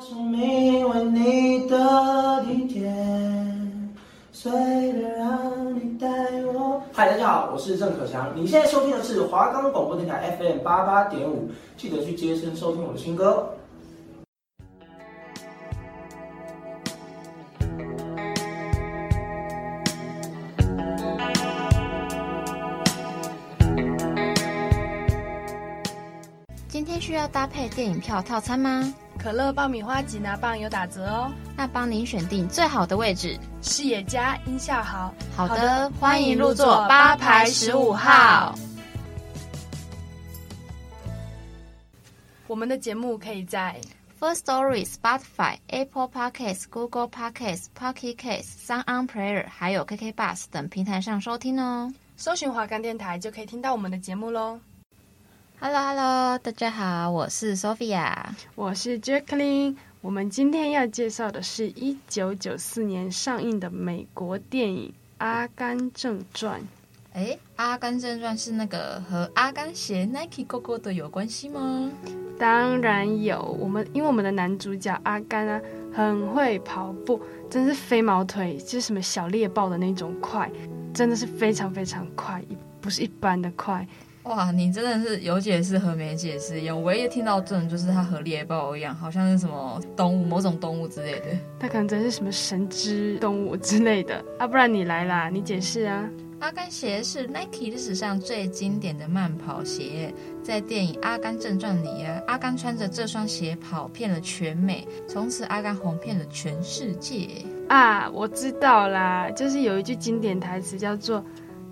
生命为你的地铁，随便让你带我。嗨，大家好，我是郑可强。你现在收听的是华冈广播电台 FM 八八点五，记得去接声收听我的新歌。需要搭配电影票套餐吗？可乐爆米花吉拿棒有打折哦，那帮您选定最好的位置，视野佳，音效好。好的，好的，欢迎入座八排十五号。我们的节目可以在 First Story、Spotify、Apple Podcasts、Google Podcasts、Pocket Casts、SoundOn Player，还有 KK Bus 等平台上收听哦。搜寻华冈电台就可以听到我们的节目喽。Hello，Hello，hello, 大家好，我是 Sophia，我是 Jacqueline。我们今天要介绍的是一九九四年上映的美国电影《阿甘正传》。哎，《阿甘正传》是那个和阿甘鞋 Nike 勾勾的有关系吗？当然有。我们因为我们的男主角阿甘啊，很会跑步，真是飞毛腿，就是什么小猎豹的那种快，真的是非常非常快，不是一般的快。哇，你真的是有解释和没解释一样。我唯一听到这种就是它和猎豹一样，好像是什么动物，某种动物之类的。它可能真是什么神之动物之类的啊！不然你来啦，你解释啊。阿甘鞋是 Nike 历史上最经典的慢跑鞋，在电影《阿甘正传》里啊，阿甘穿着这双鞋跑遍了全美，从此阿甘红遍了全世界。啊，我知道啦，就是有一句经典台词叫做。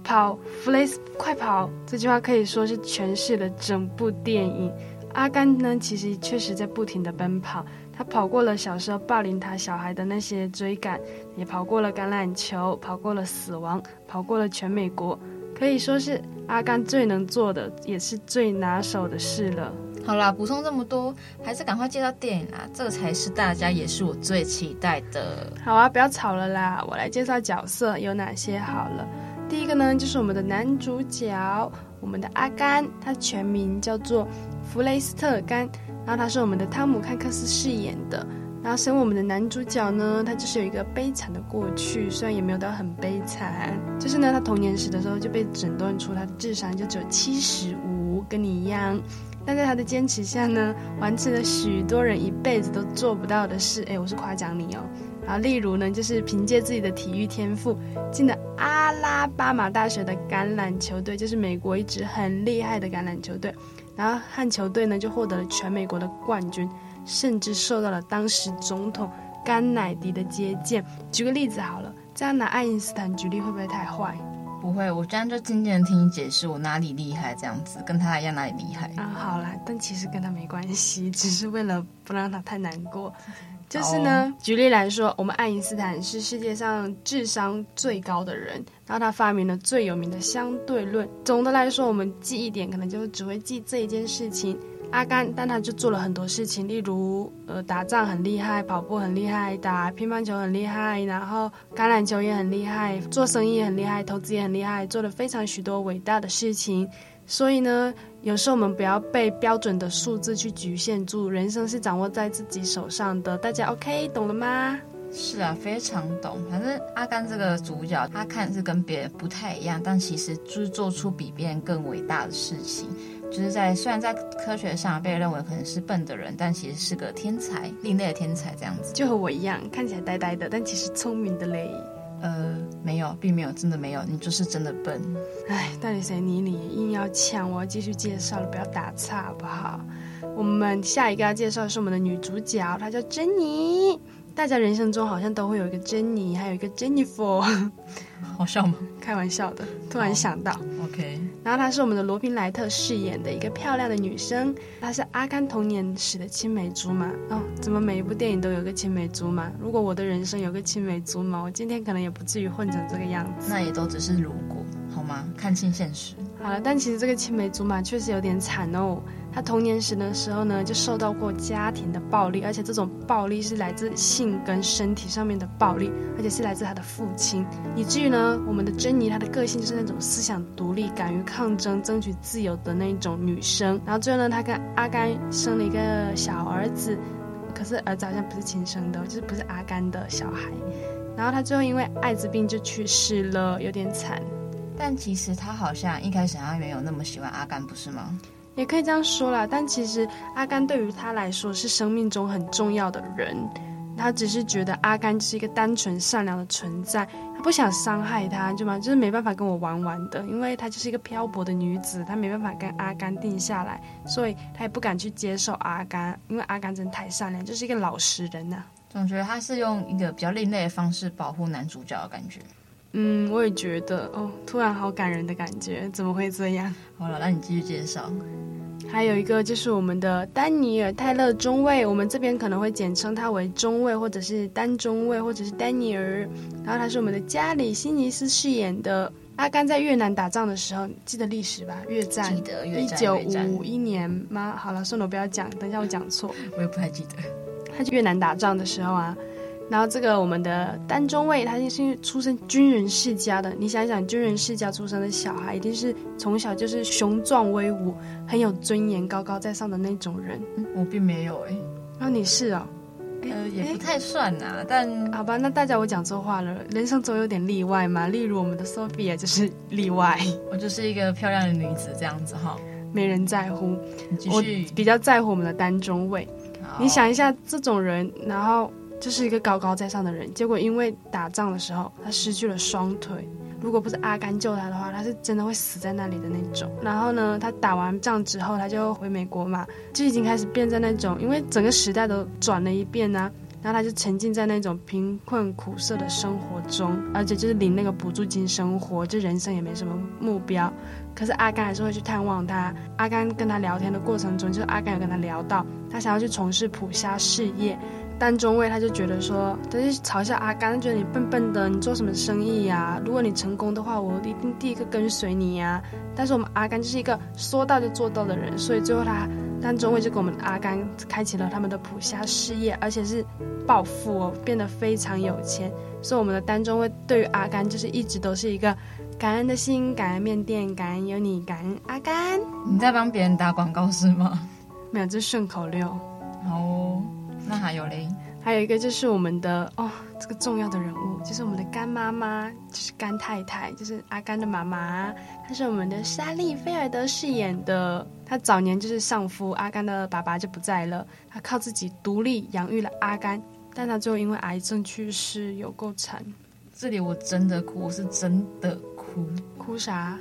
跑，Flash，快跑！这句话可以说是诠释了整部电影。阿甘呢，其实确实在不停地奔跑。他跑过了小时候霸凌他小孩的那些追赶，也跑过了橄榄球，跑过了死亡，跑过了全美国，可以说是阿甘最能做的，也是最拿手的事了。好啦，补充这么多，还是赶快介绍电影啦，这个才是大家也是我最期待的。好啊，不要吵了啦，我来介绍角色有哪些好了。第一个呢，就是我们的男主角，我们的阿甘，他全名叫做弗雷斯特甘，然后他是我们的汤姆汉克斯饰演的。然后身为我们的男主角呢，他就是有一个悲惨的过去，虽然也没有到很悲惨，就是呢，他童年时的时候就被诊断出他的智商就只有七十五，跟你一样。但在他的坚持下呢，完成了许多人一辈子都做不到的事。哎，我是夸奖你哦。然后，例如呢，就是凭借自己的体育天赋进了拉巴马大学的橄榄球队，就是美国一支很厉害的橄榄球队。然后汉球队呢就获得了全美国的冠军，甚至受到了当时总统甘乃迪的接见。举个例子好了，这样拿爱因斯坦举例会不会太坏？不会，我这样就静静的听你解释，我哪里厉害？这样子跟他一样哪里厉害？啊，好啦，但其实跟他没关系，只是为了不让他太难过。就是呢，举例来说，我们爱因斯坦是世界上智商最高的人，然后他发明了最有名的相对论。总的来说，我们记忆点可能就只会记这一件事情。阿甘，但他就做了很多事情，例如呃打仗很厉害，跑步很厉害，打乒乓球很厉害，然后橄榄球也很厉害，做生意也很厉害，投资也很厉害，做了非常许多伟大的事情。所以呢，有时候我们不要被标准的数字去局限住，人生是掌握在自己手上的。大家 OK 懂了吗？是啊，非常懂。反正阿甘这个主角，他看是跟别人不太一样，但其实就是做出比别人更伟大的事情。就是在虽然在科学上被认为可能是笨的人，但其实是个天才，另类的天才这样子。就和我一样，看起来呆呆的，但其实聪明的嘞。呃，没有，并没有，真的没有，你就是真的笨。哎，到底谁理你？硬要抢，我要继续介绍了，不要打岔好不好？我们下一个要介绍的是我们的女主角，她叫珍妮。大家人生中好像都会有一个珍妮，还有一个 Jennifer，好笑吗？开玩笑的，突然想到。OK。然后她是我们的罗宾莱特饰演的一个漂亮的女生，她是阿甘童年时的青梅竹马。哦，怎么每一部电影都有个青梅竹马？如果我的人生有个青梅竹马，我今天可能也不至于混成这个样子。那也都只是如果，好吗？看清现实。好了，但其实这个青梅竹马确实有点惨哦。他童年时的时候呢，就受到过家庭的暴力，而且这种暴力是来自性跟身体上面的暴力，而且是来自他的父亲。以至于呢，我们的珍妮她的个性就是那种思想独立、敢于抗争、争取自由的那种女生。然后最后呢，她跟阿甘生了一个小儿子。可是儿子好像不是亲生的，就是不是阿甘的小孩。然后他最后因为艾滋病就去世了，有点惨。但其实他好像一开始他没有那么喜欢阿甘，不是吗？也可以这样说啦。但其实阿甘对于他来说是生命中很重要的人。他只是觉得阿甘是一个单纯善良的存在，他不想伤害他，就嘛，就是没办法跟我玩玩的，因为他就是一个漂泊的女子，他没办法跟阿甘定下来，所以他也不敢去接受阿甘，因为阿甘真的太善良，就是一个老实人呐、啊。总觉得他是用一个比较另类的方式保护男主角的感觉。嗯，我也觉得哦，突然好感人的感觉，怎么会这样？好了，那你继续介绍。还有一个就是我们的丹尼尔·泰勒中尉，我们这边可能会简称他为中尉，或者是丹中尉，或者是丹尼尔。然后他是我们的加里·辛尼斯饰演的阿甘，在越南打仗的时候，记得历史吧？越战，记得越战，一九五一年吗？好了，算了，我不要讲，等一下我讲错，我也不太记得。他去越南打仗的时候啊。然后这个我们的丹中尉，他就是出身军人世家的。你想一想，军人世家出生的小孩，一定是从小就是雄壮威武、很有尊严、高高在上的那种人。嗯、我并没有哎、欸，然后你是哦，呃，也不太算啊。但好吧，那大家我讲错话了。人生总有点例外嘛，例如我们的 Sophia 就是例外。我就是一个漂亮的女子这样子哈，没人在乎。我比较在乎我们的丹中尉。你想一下，这种人，然后。就是一个高高在上的人，结果因为打仗的时候，他失去了双腿。如果不是阿甘救他的话，他是真的会死在那里的那种。然后呢，他打完仗之后，他就回美国嘛，就已经开始变在那种，因为整个时代都转了一遍啊。然后他就沉浸在那种贫困苦涩的生活中，而且就是领那个补助金生活，就人生也没什么目标。可是阿甘还是会去探望他。阿甘跟他聊天的过程中，就是阿甘有跟他聊到，他想要去从事捕虾事业。丹中尉他就觉得说，他就嘲笑阿甘，觉得你笨笨的，你做什么生意呀？如果你成功的话，我一定第一个跟随你呀。但是我们阿甘就是一个说到就做到的人，所以最后他丹中尉就跟我们阿甘开启了他们的捕虾事业，而且是暴富哦，变得非常有钱。所以我们的丹中尉对于阿甘就是一直都是一个感恩的心，感恩面店，感恩有你，感恩阿甘。你在帮别人打广告是吗？没有，这是顺口溜。好哦。那还有嘞，还有一个就是我们的哦，这个重要的人物就是我们的干妈妈，就是干太太，就是阿甘的妈妈，她是我们的莎莉菲尔德饰演的。她早年就是丧夫，阿甘的爸爸就不在了，她靠自己独立养育了阿甘，但她最后因为癌症去世，有够惨。这里我真的哭，我是真的哭，哭啥？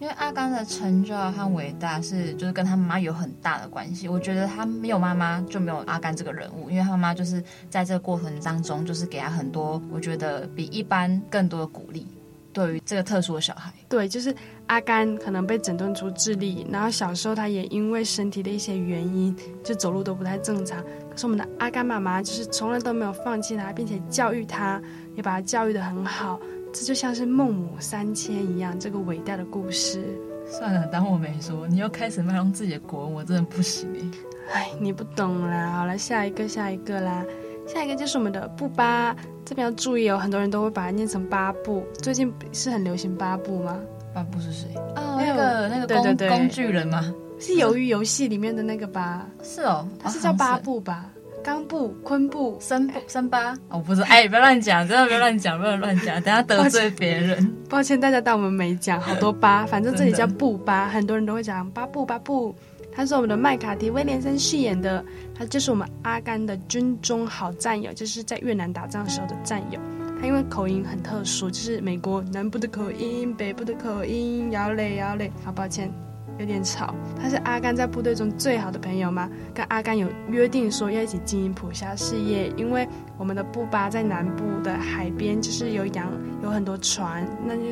因为阿甘的成就和伟大是，就是跟他妈妈有很大的关系。我觉得他没有妈妈就没有阿甘这个人物，因为他妈就是在这个过程当中，就是给他很多，我觉得比一般更多的鼓励。对于这个特殊的小孩，对，就是阿甘可能被诊断出智力，然后小时候他也因为身体的一些原因，就走路都不太正常。可是我们的阿甘妈妈就是从来都没有放弃他，并且教育他，也把他教育得很好。这就像是孟母三迁一样，这个伟大的故事。算了，当我没说。你又开始卖弄自己的国文，我真的不行哎。哎，你不懂啦。好了，下一个，下一个啦。下一个就是我们的布巴，这边要注意哦，很多人都会把它念成巴布。最近是很流行巴布吗？巴布是谁？哦，那个那个工对对对工具人吗？是鱿鱼游戏里面的那个吧？是哦，他是叫巴布吧？冈布、昆布、森布、森巴，我不知道。哎，不要乱讲，真的不要乱讲，不要乱讲，等下得罪别人。抱歉，大家当我们没讲，好多巴，反正这里叫布巴，很多人都会讲巴布巴布。他是我们的麦卡提威廉森饰演的，他就是我们阿甘的军中好战友，就是在越南打仗时候的战友。他因为口音很特殊，就是美国南部的口音、北部的口音，摇嘞摇嘞。好抱歉。有点吵。他是阿甘在部队中最好的朋友吗？跟阿甘有约定说要一起经营捕虾事业，因为我们的布巴在南部的海边就是有养有很多船，那就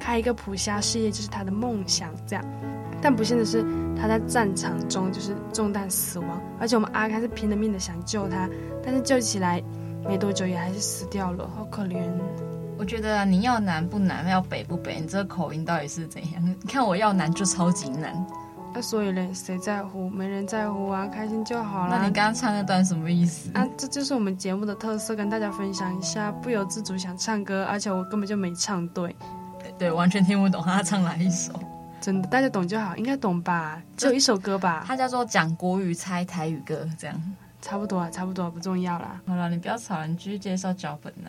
开一个捕虾事业就是他的梦想。这样，但不幸的是他在战场中就是中弹死亡，而且我们阿甘是拼了命的想救他，但是救起来没多久也还是死掉了，好可怜。我觉得你要南不南，要北不北，你这个口音到底是怎样？你看我要南就超级难。那、啊、所以呢，谁在乎？没人在乎啊，开心就好了。那你刚刚唱那段什么意思？啊，这就是我们节目的特色，跟大家分享一下。不由自主想唱歌，而且我根本就没唱对，对，对，完全听不懂他唱哪一首。真的，大家懂就好，应该懂吧？只有一首歌吧？它叫做讲国语猜台语歌，这样。差不多啊，差不多不重要啦。好了，你不要吵，你继续介绍脚本呢。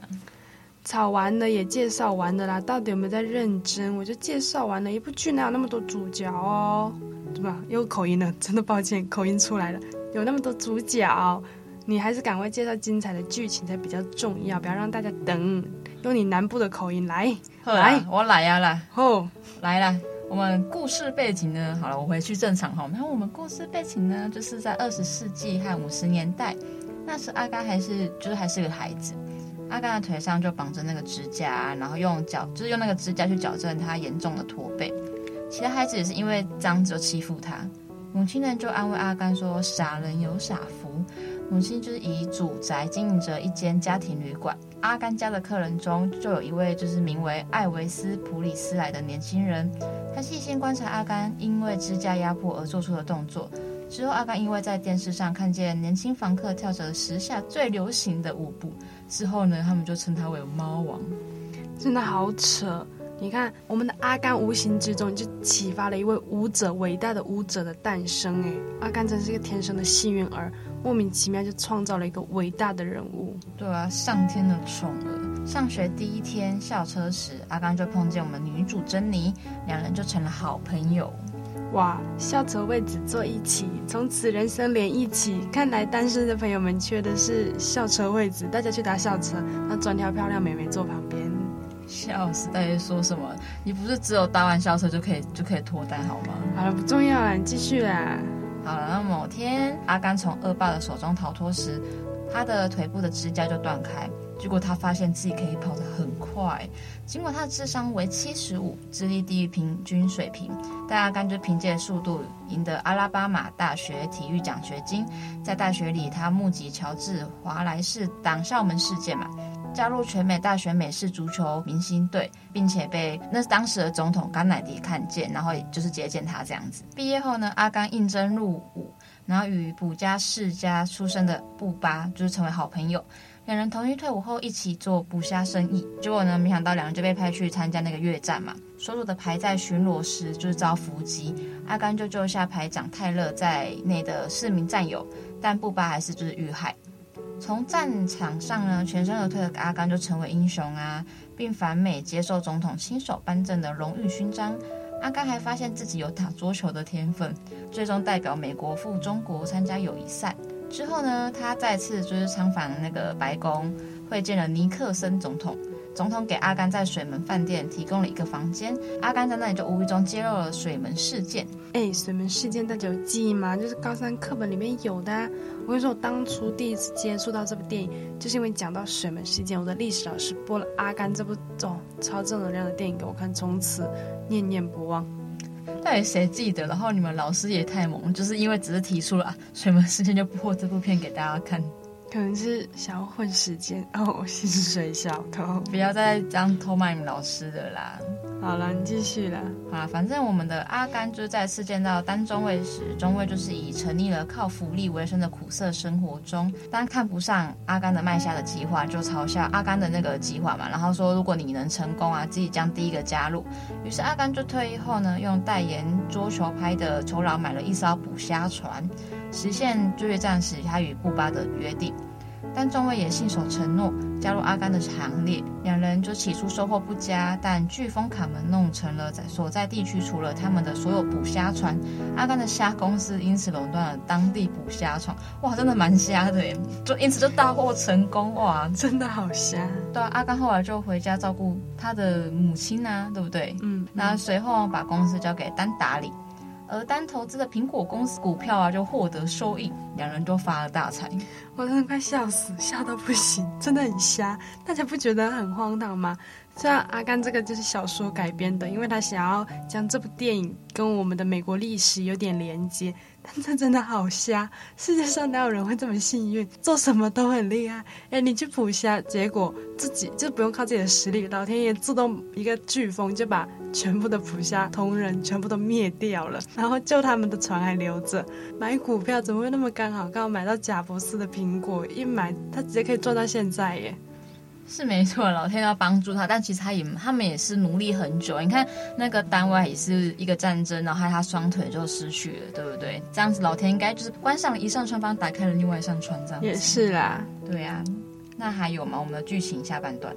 吵完了也介绍完了啦，到底有没有在认真？我就介绍完了，一部剧哪有那么多主角哦？对吧？又口音了，真的抱歉，口音出来了。有那么多主角，你还是赶快介绍精彩的剧情才比较重要，不要让大家等。用你南部的口音来，来，我来呀啦，吼，来啦。我们故事背景呢？好了，我回去正常哈。然后我们故事背景呢，就是在二十世纪和五十年代，那时阿甘还是就是还是个孩子。阿甘的腿上就绑着那个支架，然后用脚就是用那个支架去矫正他严重的驼背。其他孩子也是因为这样子欺负他，母亲呢就安慰阿甘说：“傻人有傻福。”母亲就是以主宅经营着一间家庭旅馆。阿甘家的客人中就有一位就是名为艾维斯普里斯莱的年轻人，他细心观察阿甘因为支架压迫而做出的动作。之后，阿甘因为在电视上看见年轻房客跳着时下最流行的舞步，之后呢，他们就称他为猫王。真的好扯！你看，我们的阿甘无形之中就启发了一位舞者，伟大的舞者的诞生。哎，阿甘真是一个天生的幸运儿，莫名其妙就创造了一个伟大的人物。对啊，上天的宠儿。上学第一天校车时，阿甘就碰见我们女主珍妮，两人就成了好朋友。哇，校车位置坐一起，从此人生连一起。看来单身的朋友们缺的是校车位置，大家去搭校车，那专挑漂亮美眉坐旁边。笑死，大家说什么？你不是只有搭完校车就可以就可以脱单好吗？好了，不重要了，你继续啦。好了，那某天阿甘从恶霸的手中逃脱时，他的腿部的支架就断开。结果他发现自己可以跑得很尽管他的智商为七十五，智力低于平均水平，但阿甘就凭借速度赢得阿拉巴马大学体育奖学金。在大学里，他目击乔治华莱士挡校门事件嘛，加入全美大学美式足球明星队，并且被那当时的总统甘乃迪看见，然后就是接见他这样子。毕业后呢，阿甘应征入伍，然后与卜加世家出身的布巴就是成为好朋友。两人同意退伍后一起做捕虾生意，结果呢，没想到两人就被派去参加那个越战嘛。所属的排在巡逻时就是遭伏击，阿甘就救下排长泰勒在内的四名战友，但布巴还是就是遇害。从战场上呢全身而退的阿甘就成为英雄啊，并返美接受总统亲手颁赠的荣誉勋章。阿甘还发现自己有打桌球的天分，最终代表美国赴中国参加友谊赛。之后呢，他再次就是参访那个白宫，会见了尼克森总统。总统给阿甘在水门饭店提供了一个房间，阿甘在那里就无意中揭露了水门事件。哎，水门事件大家有记忆吗？就是高三课本里面有的。我跟你说，我当初第一次接触到这部电影，就是因为讲到水门事件，我的历史老师播了《阿甘》这部哦超正能量的电影给我看，从此念念不忘。到底谁记得？然后你们老师也太猛，就是因为只是提出了啊，水门事件就播这部片给大家看。可能是想要混时间哦，薪水小偷，不要再这样偷卖你们老师的啦。好了，你继续了。好啦，反正我们的阿甘就再次见到丹中尉时，中尉就是以沉溺了靠福利为生的苦涩生活中，当看不上阿甘的卖虾的计划，就嘲笑阿甘的那个计划嘛，然后说如果你能成功啊，自己将第一个加入。于是阿甘就退役后呢，用代言桌球拍的酬劳买了一艘捕虾船。实现追越战时他与布巴的约定，但中尉也信守承诺，加入阿甘的行列。两人就起初收获不佳，但飓风卡门弄成了在所在地区除了他们的所有捕虾船，阿甘的虾公司因此垄断了当地捕虾船。哇，真的蛮瞎的耶！就因此就大获成功哇，真的好瞎。对啊，阿甘后来就回家照顾他的母亲啊，对不对？嗯。那随后把公司交给丹打理。而单投资的苹果公司股票啊，就获得收益，两人都发了大财。我真的快笑死，笑到不行，真的很瞎。大家不觉得很荒唐吗？虽然阿甘这个就是小说改编的，因为他想要将这部电影跟我们的美国历史有点连接。但这真的好瞎！世界上哪有人会这么幸运，做什么都很厉害？哎，你去捕虾，结果自己就不用靠自己的实力，老天爷自动一个飓风就把全部的捕虾同仁全部都灭掉了，然后救他们的船还留着。买股票怎么会那么刚好？刚好买到贾伯斯的苹果，一买他直接可以赚到现在耶！是没错，老天要帮助他，但其实他也他们也是努力很久。你看那个单位也是一个战争，然后他双腿就失去了，对不对？这样子老天应该就是关上了一扇窗，帮打开了另外一扇窗，这样子也是啦。对啊，那还有吗？我们的剧情下半段，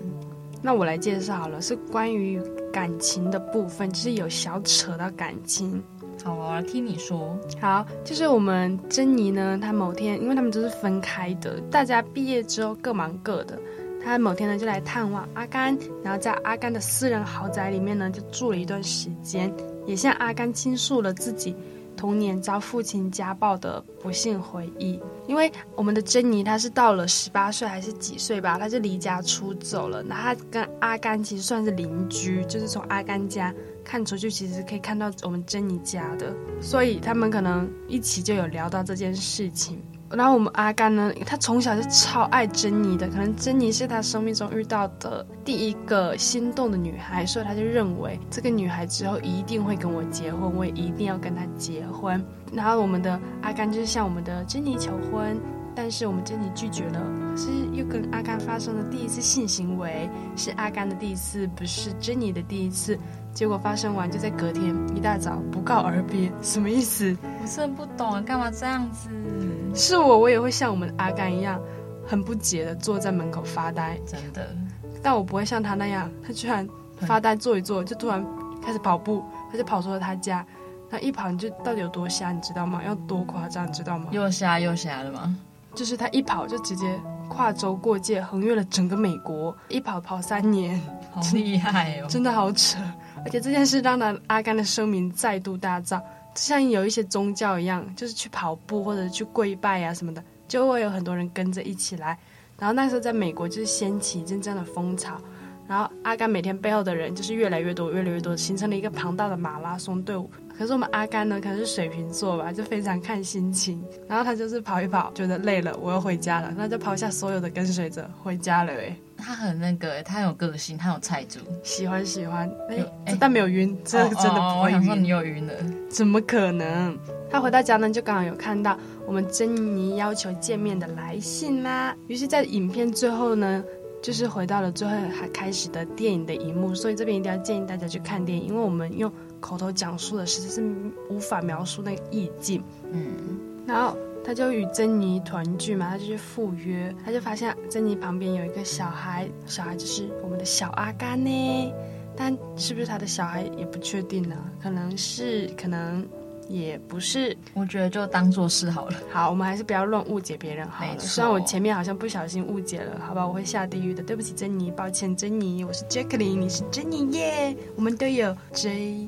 那我来介绍好了，是关于感情的部分，就是有小扯到感情。好，我来听你说。好，就是我们珍妮呢，她某天，因为他们都是分开的，大家毕业之后各忙各的。他某天呢就来探望阿甘，然后在阿甘的私人豪宅里面呢就住了一段时间，也向阿甘倾诉了自己童年遭父亲家暴的不幸回忆。因为我们的珍妮她是到了十八岁还是几岁吧，她就离家出走了。那她跟阿甘其实算是邻居，就是从阿甘家看出去，其实可以看到我们珍妮家的，所以他们可能一起就有聊到这件事情。然后我们阿甘呢，他从小就超爱珍妮的，可能珍妮是他生命中遇到的第一个心动的女孩，所以他就认为这个女孩之后一定会跟我结婚，我也一定要跟她结婚。然后我们的阿甘就是向我们的珍妮求婚，但是我们珍妮拒绝了，可是又跟阿甘发生了第一次性行为，是阿甘的第一次，不是珍妮的第一次。结果发生完就在隔天一大早不告而别，什么意思？我真的不懂，干嘛这样子？是我，我也会像我们阿甘一样，很不解的坐在门口发呆。真的，但我不会像他那样，他居然发呆坐一坐，就突然开始跑步，他就跑出了他家。他一跑，你就到底有多瞎，你知道吗？要多夸张，你知道吗？又瞎又瞎的吗？就是他一跑就直接跨州过界，横越了整个美国，一跑跑三年，好厉害哦！真的好扯。而且这件事让他阿甘的声名再度大噪，像有一些宗教一样，就是去跑步或者去跪拜啊什么的，就会有很多人跟着一起来。然后那时候在美国就是掀起真正的风潮，然后阿甘每天背后的人就是越来越多，越来越多，形成了一个庞大的马拉松队伍。可是我们阿甘呢，可能是水瓶座吧，就非常看心情。然后他就是跑一跑，觉得累了，我要回家了，那就抛下所有的跟随者回家了。哎。他很那个，他很有个性，他有菜猪，喜欢喜欢，哎，但没有晕，这个真的不会晕。我想说你有晕了，怎么可能？他回到家呢，就刚好有看到我们珍妮要求见面的来信啦。于是，在影片最后呢，就是回到了最后还开始的电影的一幕。所以这边一定要建议大家去看电影，因为我们用口头讲述的实在是无法描述那个意境。嗯，然后。他就与珍妮团聚嘛，他就去赴约，他就发现珍妮旁边有一个小孩，小孩就是我们的小阿甘呢，但是不是他的小孩也不确定呢？可能是，可能也不是。我觉得就当做是好了。好，我们还是不要乱误解别人好了。虽然我前面好像不小心误解了，好吧，我会下地狱的。对不起，珍妮，抱歉，珍妮，我是 Jacqueline，你是珍妮耶，我们都有 J。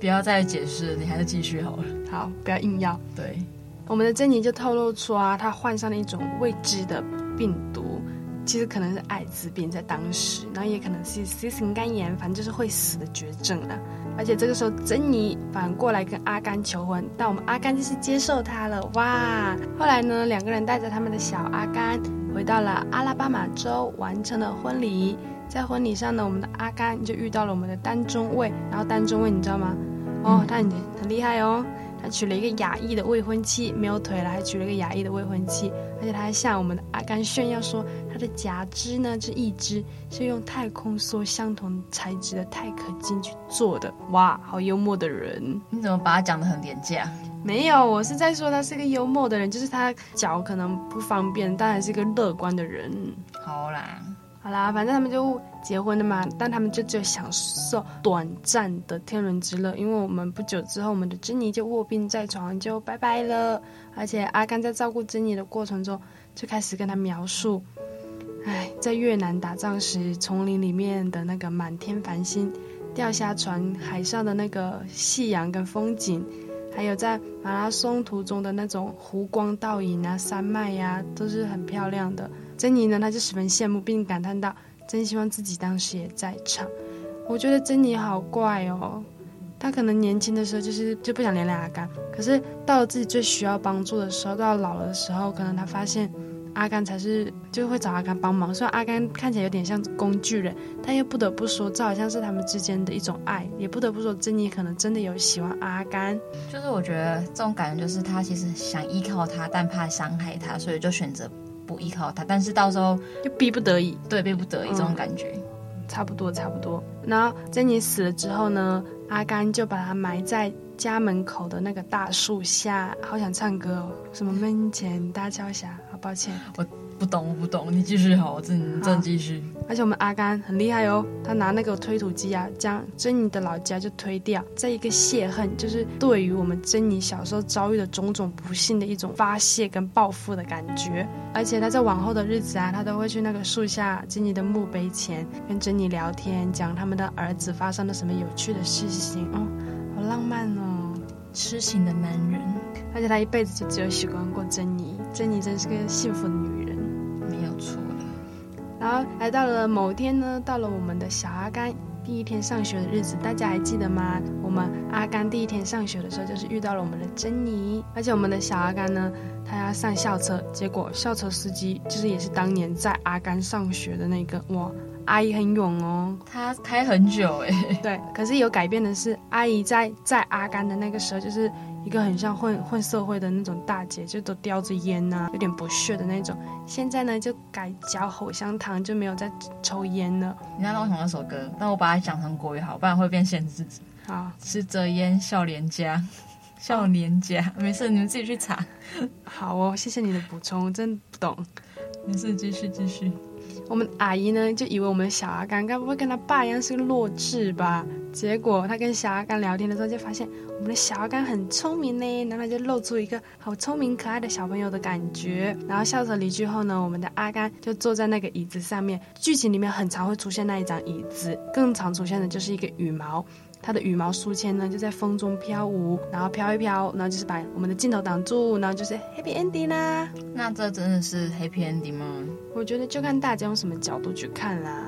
不要再解释，你还是继续好了。好，不要硬要。对。我们的珍妮就透露出啊，她患上了一种未知的病毒，其实可能是艾滋病在当时，然后也可能是 C 型肝炎，反正就是会死的绝症了。而且这个时候，珍妮反过来跟阿甘求婚，但我们阿甘就是接受她了，哇！后来呢，两个人带着他们的小阿甘回到了阿拉巴马州，完成了婚礼。在婚礼上呢，我们的阿甘就遇到了我们的单中尉，然后单中尉你知道吗？哦，他很很厉害哦。他娶了一个亚裔的未婚妻，没有腿了，还娶了一个亚裔的未婚妻，而且他还向我们的阿甘炫耀说，他的假肢呢，这一只是用太空梭相同材质的钛合金去做的。哇，好幽默的人！你怎么把他讲得很廉价？没有，我是在说他是个幽默的人，就是他脚可能不方便，但还是一个乐观的人。好啦。好啦，反正他们就结婚了嘛，但他们就只有享受短暂的天伦之乐，因为我们不久之后，我们的珍妮就卧病在床，就拜拜了。而且阿甘在照顾珍妮的过程中，就开始跟他描述，哎，在越南打仗时，丛林里面的那个满天繁星，钓虾船海上的那个夕阳跟风景，还有在马拉松途中的那种湖光倒影啊，山脉呀、都是很漂亮的。珍妮呢，她就十分羡慕，并感叹道：“真希望自己当时也在场。”我觉得珍妮好怪哦，她可能年轻的时候就是就不想连累阿甘，可是到了自己最需要帮助的时候，到老了的时候，可能她发现阿甘才是就会找阿甘帮忙。虽然阿甘看起来有点像工具人，但又不得不说，这好像是他们之间的一种爱，也不得不说，珍妮可能真的有喜欢阿甘。就是我觉得这种感觉，就是她其实想依靠他，但怕伤害他，所以就选择。不依靠他，但是到时候就逼不得已，对，逼不得已这种感觉。嗯差不多，差不多。然后珍妮死了之后呢，阿甘就把她埋在家门口的那个大树下。好想唱歌哦，什么门前大桥下。好抱歉，我。不懂，我不懂，你继续好，我正正继续。而且我们阿甘很厉害哦，他拿那个推土机啊，将珍妮的老家就推掉，这一个泄恨，就是对于我们珍妮小时候遭遇的种种不幸的一种发泄跟报复的感觉。而且他在往后的日子啊，他都会去那个树下珍妮的墓碑前跟珍妮聊天，讲他们的儿子发生了什么有趣的事情哦，好浪漫哦，痴情的男人。而且他一辈子就只有喜欢过珍妮，珍妮真是个幸福的女人。然后来到了某天呢，到了我们的小阿甘第一天上学的日子，大家还记得吗？我们阿甘第一天上学的时候，就是遇到了我们的珍妮，而且我们的小阿甘呢，他要上校车，结果校车司机就是也是当年在阿甘上学的那个，哇，阿姨很勇哦，他开很久哎，对，可是有改变的是，阿姨在在阿甘的那个时候就是。一个很像混混社会的那种大姐，就都叼着烟呐、啊，有点不屑的那种。现在呢，就改嚼口香糖，就没有再抽烟了。你知道我同那首歌，那我把它讲成国语好，不然会变限制。好，吃着烟笑脸颊，笑脸家，没事，你们自己去查。好哦，谢谢你的补充，我真不懂。没事，继续继续。我们阿姨呢，就以为我们小阿甘该不会跟他爸一样是个弱智吧？结果他跟小阿甘聊天的时候，就发现我们的小阿甘很聪明呢，然后就露出一个好聪明可爱的小朋友的感觉。然后校车离去后呢，我们的阿甘就坐在那个椅子上面。剧情里面很常会出现那一张椅子，更常出现的就是一个羽毛。它的羽毛书签呢，就在风中飘舞，然后飘一飘，然后就是把我们的镜头挡住，然后就是 happy ending 啦。那这真的是 happy ending 吗？我觉得就看大家用什么角度去看啦。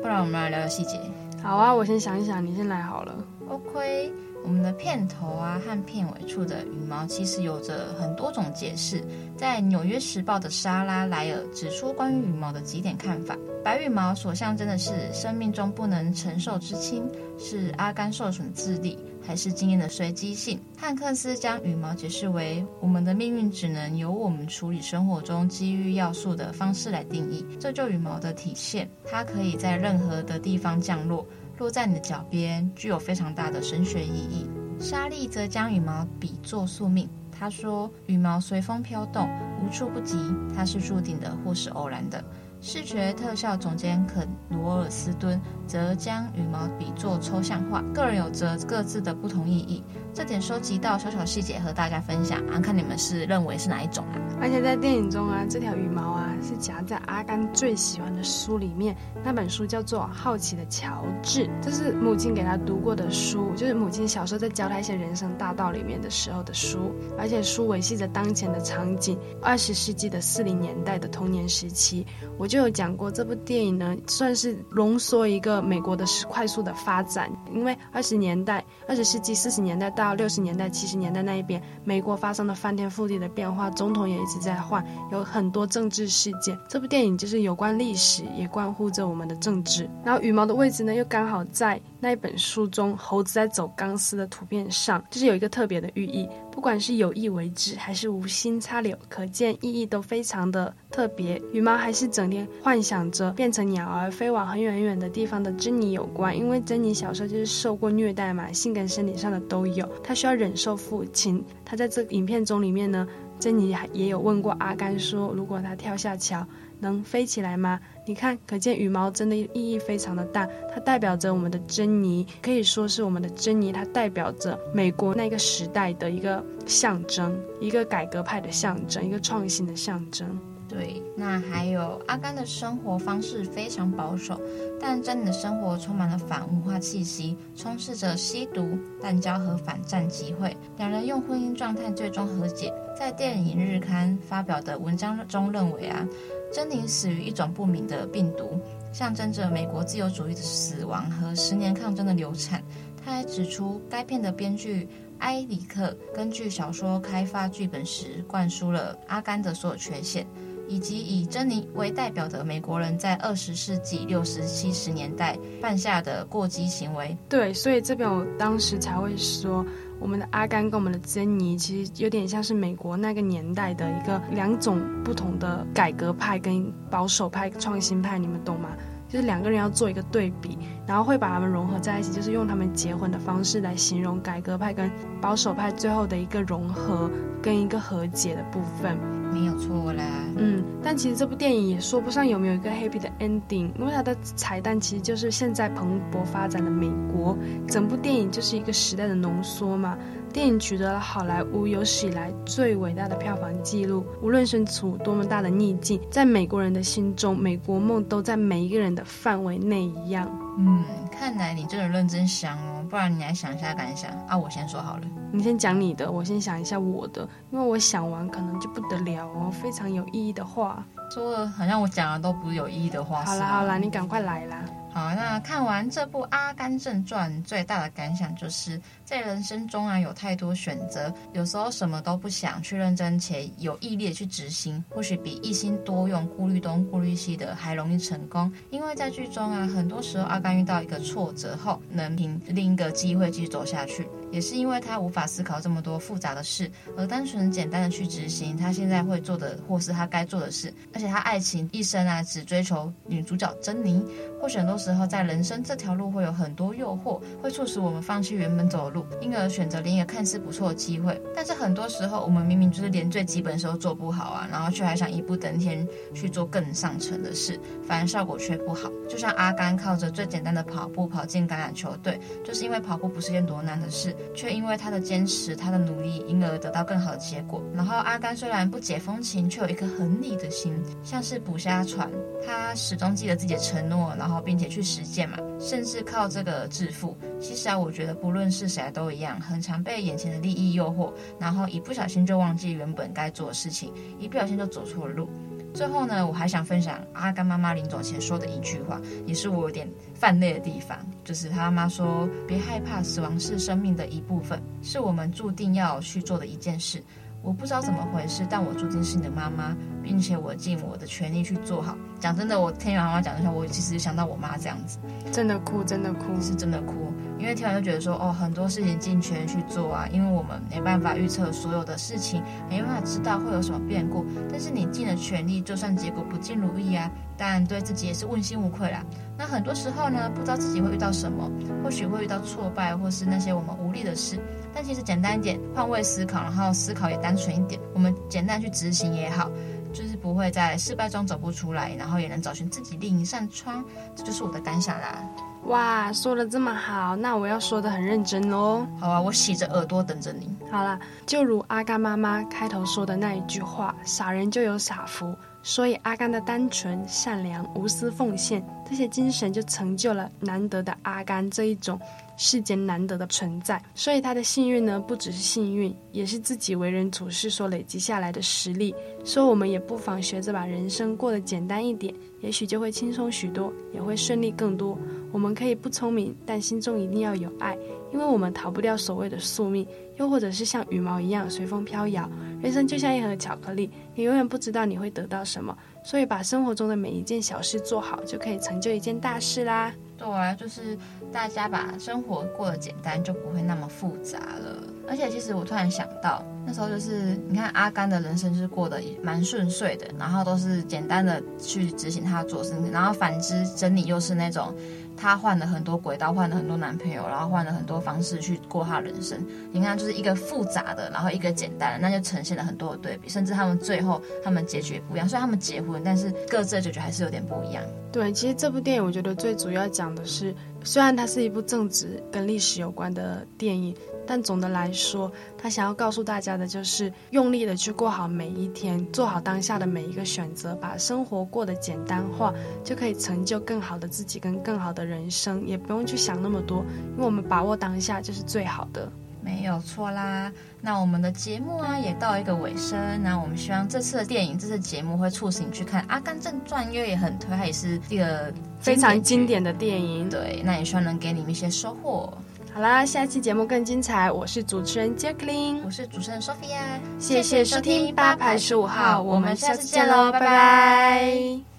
不然我们来聊聊细节。好啊，我先想一想，你先来好了。OK。我们的片头啊和片尾处的羽毛其实有着很多种解释。在《纽约时报》的莎拉莱尔指出关于羽毛的几点看法：白羽毛所象征的是生命中不能承受之轻，是阿甘受损的智力，还是经验的随机性？汉克斯将羽毛解释为我们的命运只能由我们处理生活中机遇要素的方式来定义。这就羽毛的体现，它可以在任何的地方降落。落在你的脚边，具有非常大的神学意义。莎莉则将羽毛比作宿命。她说：“羽毛随风飘动，无处不及，它是注定的，或是偶然的。”视觉特效总监肯罗尔斯敦则将羽毛比作抽象画，个人有着各自的不同意义。这点收集到小小细节和大家分享啊，看你们是认为是哪一种啊？而且在电影中啊，这条羽毛啊是夹在阿甘最喜欢的书里面，那本书叫做《好奇的乔治》，这是母亲给他读过的书，就是母亲小时候在教他一些人生大道里面的时候的书，而且书维系着当前的场景，二十世纪的四零年代的童年时期。我就就有讲过，这部电影呢算是浓缩一个美国的快速的发展，因为二十年代、二十世纪四十年代到六十年代、七十年代那一边，美国发生了翻天覆地的变化，总统也一直在换，有很多政治事件。这部电影就是有关历史，也关乎着我们的政治。然后羽毛的位置呢，又刚好在那一本书中猴子在走钢丝的图片上，就是有一个特别的寓意。不管是有意为之，还是无心插柳，可见意义都非常的特别。羽毛还是整天幻想着变成鸟儿飞往很远很远的地方的珍妮有关，因为珍妮小时候就是受过虐待嘛，性跟身体上的都有，她需要忍受父亲。她在这影片中里面呢，珍妮也有问过阿甘说，如果她跳下桥，能飞起来吗？你看，可见羽毛真的意义非常的大，它代表着我们的珍妮，可以说是我们的珍妮，它代表着美国那个时代的一个象征，一个改革派的象征，一个创新的象征。对，那还有阿甘的生活方式非常保守，但珍妮的生活充满了反文化气息，充斥着吸毒、滥交和反战集会。两人用婚姻状态最终和解，在电影日刊发表的文章中认为啊。珍妮死于一种不明的病毒，象征着美国自由主义的死亡和十年抗争的流产。他还指出，该片的编剧埃里克根据小说开发剧本时，灌输了阿甘的所有缺陷，以及以珍妮为代表的美国人在二十世纪六十七十年代犯下的过激行为。对，所以这边我当时才会说。我们的阿甘跟我们的珍妮，其实有点像是美国那个年代的一个两种不同的改革派跟保守派、创新派，你们懂吗？就是两个人要做一个对比，然后会把他们融合在一起，就是用他们结婚的方式来形容改革派跟保守派最后的一个融合跟一个和解的部分。没有错啦，嗯，但其实这部电影也说不上有没有一个 happy 的 ending，因为它的彩蛋其实就是现在蓬勃发展的美国，整部电影就是一个时代的浓缩嘛。电影取得了好莱坞有史以来最伟大的票房纪录，无论身处多么大的逆境，在美国人的心中，美国梦都在每一个人的范围内一样。嗯，看来你真的认真想哦，不然你来想一下感想啊。我先说好了，你先讲你的，我先想一下我的，因为我想完可能就不得了哦，非常有意义的话，说的好像我讲的都不是有意义的话。好啦好啦，你赶快来啦。好，那看完这部《阿甘正传》，最大的感想就是在人生中啊，有太多选择，有时候什么都不想去认真且有毅力去执行，或许比一心多用、顾虑东顾虑西的还容易成功。因为在剧中啊，很多时候阿甘遇到一个挫折后，能凭另一个机会继续走下去，也是因为他无法思考这么多复杂的事，而单纯简单的去执行他现在会做的或是他该做的事。而且他爱情一生啊，只追求女主角珍妮，或许很多时候在人生这条路会有很多诱惑，会促使我们放弃原本走的路，因而选择另一个看似不错的机会。但是很多时候，我们明明就是连最基本的时候做不好啊，然后却还想一步登天去做更上层的事，反而效果却不好。就像阿甘靠着最简单的跑步跑进橄榄球队，就是因为跑步不是件多难的事，却因为他的坚持、他的努力，因而得到更好的结果。然后阿甘虽然不解风情，却有一颗很理的心，像是捕虾船，他始终记得自己的承诺，然后并且去实践。嘛，甚至靠这个致富。其实啊，我觉得不论是谁都一样，很常被眼前的利益诱惑，然后一不小心就忘记原本该做的事情，一不小心就走错了路。最后呢，我还想分享阿甘妈妈临走前说的一句话，也是我有点犯泪的地方，就是他妈妈说：“别害怕，死亡是生命的一部分，是我们注定要去做的一件事。”我不知道怎么回事，但我注定是你的妈妈，并且我尽我的全力去做好。讲真的，我听完妈妈讲的时候，我其实想到我妈这样子，真的哭，真的哭，是真的哭。因为听完就觉得说，哦，很多事情尽全力去做啊，因为我们没办法预测所有的事情，没办法知道会有什么变故。但是你尽了全力，就算结果不尽如意啊，但对自己也是问心无愧啦。那很多时候呢，不知道自己会遇到什么，或许会遇到挫败，或是那些我们无力的事。但其实简单一点，换位思考，然后思考也单纯一点，我们简单去执行也好，就是不会在失败中走不出来，然后也能找寻自己另一扇窗。这就是我的感想啦。哇，说的这么好，那我要说的很认真哦。好啊，我洗着耳朵等着你。好了，就如阿甘妈妈开头说的那一句话：“傻人就有傻福。”所以阿甘的单纯、善良、无私奉献，这些精神就成就了难得的阿甘这一种世间难得的存在。所以他的幸运呢，不只是幸运，也是自己为人处事所累积下来的实力。所以我们也不妨学着把人生过得简单一点，也许就会轻松许多，也会顺利更多。我们可以不聪明，但心中一定要有爱，因为我们逃不掉所谓的宿命。又或者是像羽毛一样随风飘摇，人生就像一盒巧克力，你永远不知道你会得到什么，所以把生活中的每一件小事做好，就可以成就一件大事啦。对啊，就是大家把生活过得简单，就不会那么复杂了。而且其实我突然想到，那时候就是你看阿甘的人生是过得蛮顺遂的，然后都是简单的去执行他做事，然后反之珍妮又是那种。她换了很多轨道，换了很多男朋友，然后换了很多方式去过她人生。你看，就是一个复杂的，然后一个简单的，那就呈现了很多的对比。甚至他们最后，他们结局也不一样。虽然他们结婚，但是各自的结局还是有点不一样。对，其实这部电影我觉得最主要讲的是，虽然它是一部正直跟历史有关的电影。但总的来说，他想要告诉大家的就是，用力的去过好每一天，做好当下的每一个选择，把生活过得简单化，就可以成就更好的自己跟更好的人生，也不用去想那么多，因为我们把握当下就是最好的。没有错啦。那我们的节目啊也到一个尾声，那我们希望这次的电影，这次节目会促使你去看《阿甘正传》，因为也很推，它也是一个非常经典的电影。对，那也希望能给你们一些收获。好啦，下期节目更精彩。我是主持人 Jacqueline，我是主持人 Sophia，谢谢收听八排十五号，我们下次见喽，拜拜。